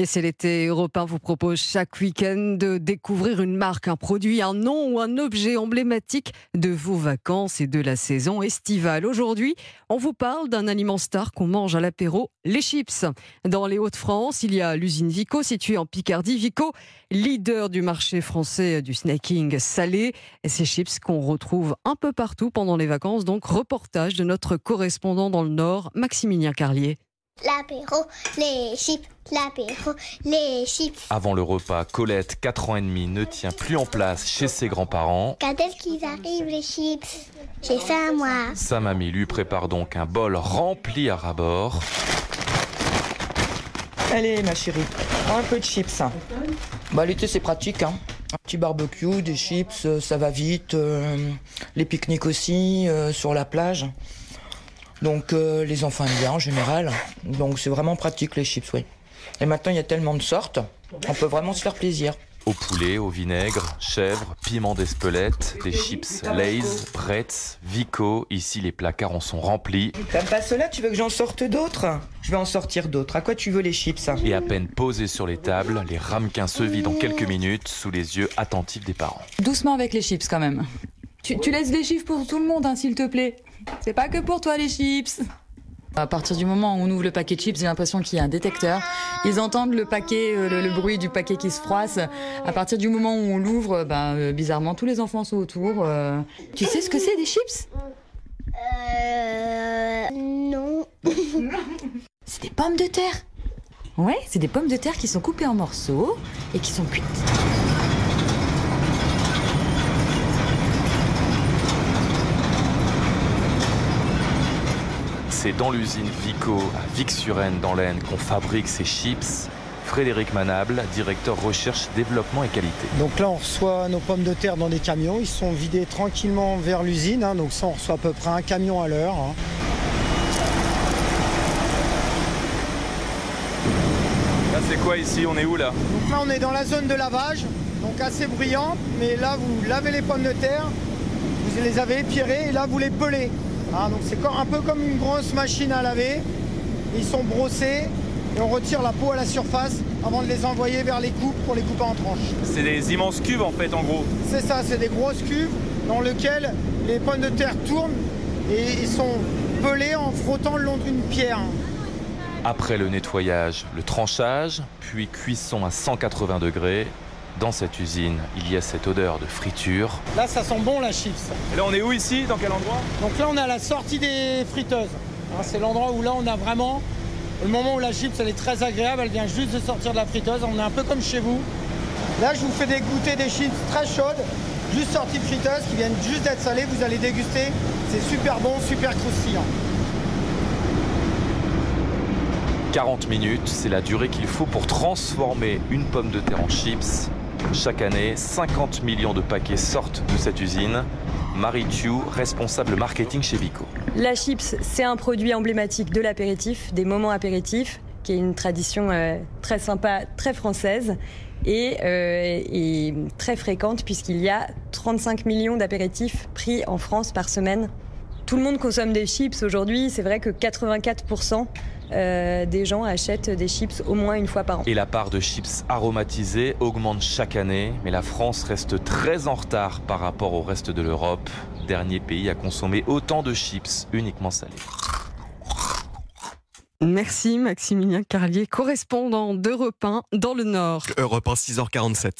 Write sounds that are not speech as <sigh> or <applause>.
Et c'est l'été européen vous propose chaque week-end de découvrir une marque, un produit, un nom ou un objet emblématique de vos vacances et de la saison estivale. Aujourd'hui, on vous parle d'un aliment star qu'on mange à l'apéro, les chips. Dans les Hauts-de-France, il y a l'usine Vico située en Picardie. Vico, leader du marché français du snacking salé. Ces chips qu'on retrouve un peu partout pendant les vacances. Donc, reportage de notre correspondant dans le Nord, Maximilien Carlier. L'apéro, les chips, l'apéro, les chips. Avant le repas, Colette, 4 ans et demi, ne tient plus en place chez ses grands-parents. Quand est-ce qu'ils arrivent, les chips? J'ai faim, moi. Sa mamie lui prépare donc un bol rempli à ras-bord. Allez, ma chérie, prends un peu de chips. Bah, l'été, c'est pratique. Hein. Un petit barbecue, des chips, euh, ça va vite. euh, les pique-niques aussi, euh, sur la plage. Donc, euh, les enfants aiment bien en général. Donc, c'est vraiment pratique, les chips, oui. Et maintenant, il y a tellement de sortes, on peut vraiment se faire plaisir. Au poulet, au vinaigre, chèvre, piment d'Espelette, des chips Lay's, Bretz, Vico. Ici, les placards en sont remplis. T'aimes pas cela? Tu veux que j'en sorte d'autres? Je vais en sortir d'autres. À quoi tu veux les chips? Et à peine posés sur les tables, les ramequins se vident en quelques minutes sous les yeux attentifs des parents. Doucement avec les chips quand même. Tu, tu laisses des chiffres pour tout le monde, hein, s'il te plaît. C'est pas que pour toi les chips. À partir du moment où on ouvre le paquet de chips, j'ai l'impression qu'il y a un détecteur. Ils entendent le paquet, euh, le, le bruit du paquet qui se froisse. À partir du moment où on l'ouvre, ben, euh, bizarrement, tous les enfants sont autour. euh. Tu sais ce que c'est des chips? Euh. Non. <laughs> C'est des pommes de terre. Ouais, c'est des pommes de terre qui sont coupées en morceaux et qui sont cuites. C'est dans l'usine Vico à Vic-sur-Aisne dans l'Aisne qu'on fabrique ces chips. Frédéric Manable, directeur recherche, développement et qualité. Donc là, on reçoit nos pommes de terre dans des camions. Ils sont vidés tranquillement vers l'usine. hein. Donc ça, on reçoit à peu près un camion à l'heure. hein. Là, c'est quoi ici? On est où là? Donc là, on est dans la zone de lavage, donc assez bruyante. Mais là, vous lavez les pommes de terre, vous les avez épierées et là, vous les pelez. Hein. donc c'est un peu comme une grosse machine à laver. Ils sont brossés et on retire la peau à la surface avant de les envoyer vers les coupes pour les couper en tranches. C'est des immenses cubes en fait en gros. C'est ça, c'est des grosses cuves dans lesquelles les pommes de terre tournent et ils sont pelés en frottant le long d'une pierre. Après le nettoyage, le tranchage, puis cuisson à 180 degrés. Dans cette usine, il y a cette odeur de friture. Là, ça sent bon la chips. Et là, on est où ici? Dans quel endroit? Donc là, on est à la sortie des friteuses. Hein, c'est l'endroit où là, on a vraiment le moment où la chips, elle est très agréable. Elle vient juste de sortir de la friteuse. On est un peu comme chez vous. Là, je vous fais dégoûter des chips très chaudes, juste sorties de friteuse, qui viennent juste d'être salées. Vous allez déguster. C'est super bon, super croustillant. 40 minutes, c'est la durée qu'il faut pour transformer une pomme de terre en chips. Chaque année, 50 millions de paquets sortent de cette usine. Marie Thiou, responsable marketing chez Vico. La chips, c'est un produit emblématique de l'apéritif, des moments apéritifs, qui est une tradition euh, très sympa, très française euh, et très fréquente puisqu'il y a 35 millions d'apéritifs pris en France par semaine. Tout le monde consomme des chips aujourd'hui. C'est vrai que 84% euh, des gens achètent des chips au moins une fois par an. Et la part de chips aromatisés augmente chaque année, mais la France reste très en retard par rapport au reste de l'Europe. Dernier pays à consommer autant de chips uniquement salés. Merci Maximilien Carlier, correspondant d'Europe 1 dans le Nord. Europe 1, 6h47.